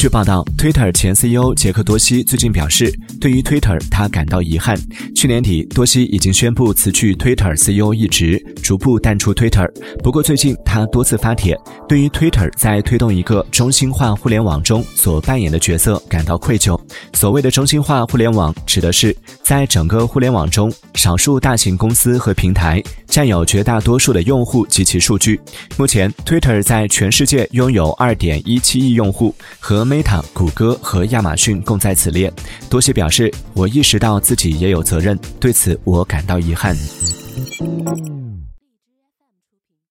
据报道，Twitter 前 CEO 杰克多西最近表示，对于 Twitter 他感到遗憾。去年底，多西已经宣布辞去 Twitter CEO 一职，逐步淡出 Twitter。不过最近他多次发帖，对于 Twitter 在推动一个中心化互联网中所扮演的角色感到愧疚。所谓的中心化互联网，指的是在整个互联网中，少数大型公司和平台占有绝大多数的用户及其数据。目前，Twitter 在全世界拥有2.17亿用户，和 Meta、谷歌和亚马逊共在此列。多西表示：“我意识到自己也有责任，对此我感到遗憾。”